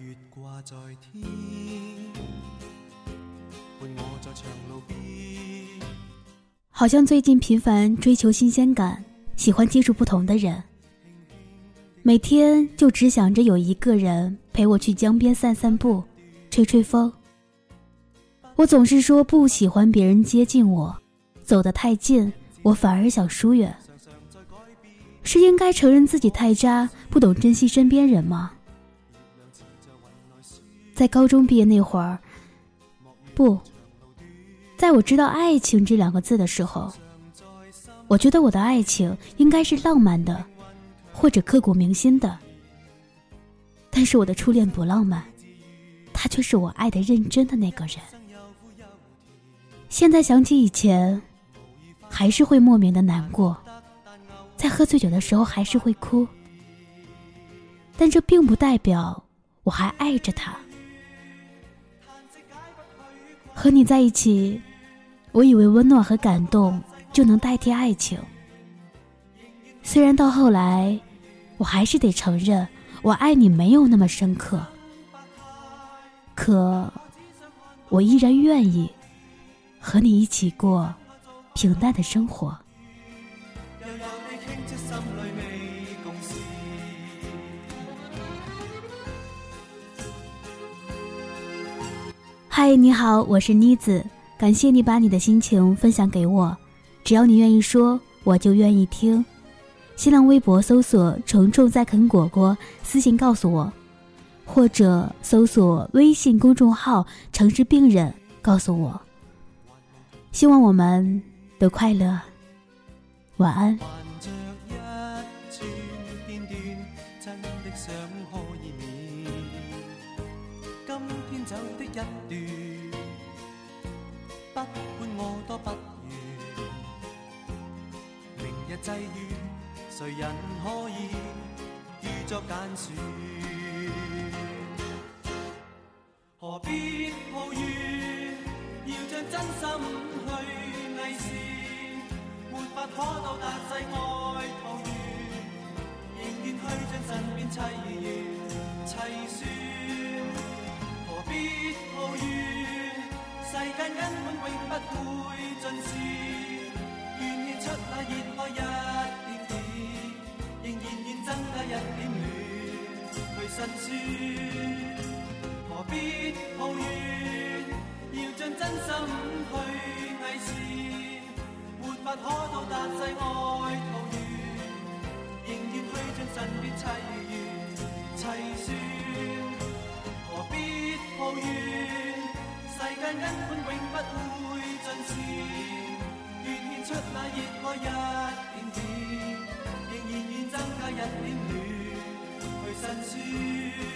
月挂在天，伴我在长路边。好像最近频繁追求新鲜感，喜欢接触不同的人，每天就只想着有一个人陪我去江边散散步，吹吹风。我总是说不喜欢别人接近我，走得太近，我反而想疏远。是应该承认自己太渣，不懂珍惜身边人吗？在高中毕业那会儿，不。在我知道“爱情”这两个字的时候，我觉得我的爱情应该是浪漫的，或者刻骨铭心的。但是我的初恋不浪漫，他却是我爱的认真的那个人。现在想起以前，还是会莫名的难过，在喝醉酒的时候还是会哭。但这并不代表我还爱着他。和你在一起。我以为温暖和感动就能代替爱情，虽然到后来，我还是得承认我爱你没有那么深刻，可我依然愿意和你一起过平淡的生活。嗨，你好，我是妮子。感谢你把你的心情分享给我，只要你愿意说，我就愿意听。新浪微博搜索“虫虫在啃果果”，私信告诉我，或者搜索微信公众号“城市病人”，告诉我。希望我们都快乐，晚安。不管我多不愿，明日际遇，谁人可以预作拣选？何必抱怨？要将真心去伪善，没法可到达世外桃源，仍愿去将身边凄一点暖，去辛酸。何必抱怨？要将真心去伪善，没法可到达世外桃源，仍愿去尽身边凄怨凄酸。何必抱怨？世间根本永不会尽善。出那热爱一点点，仍然愿 and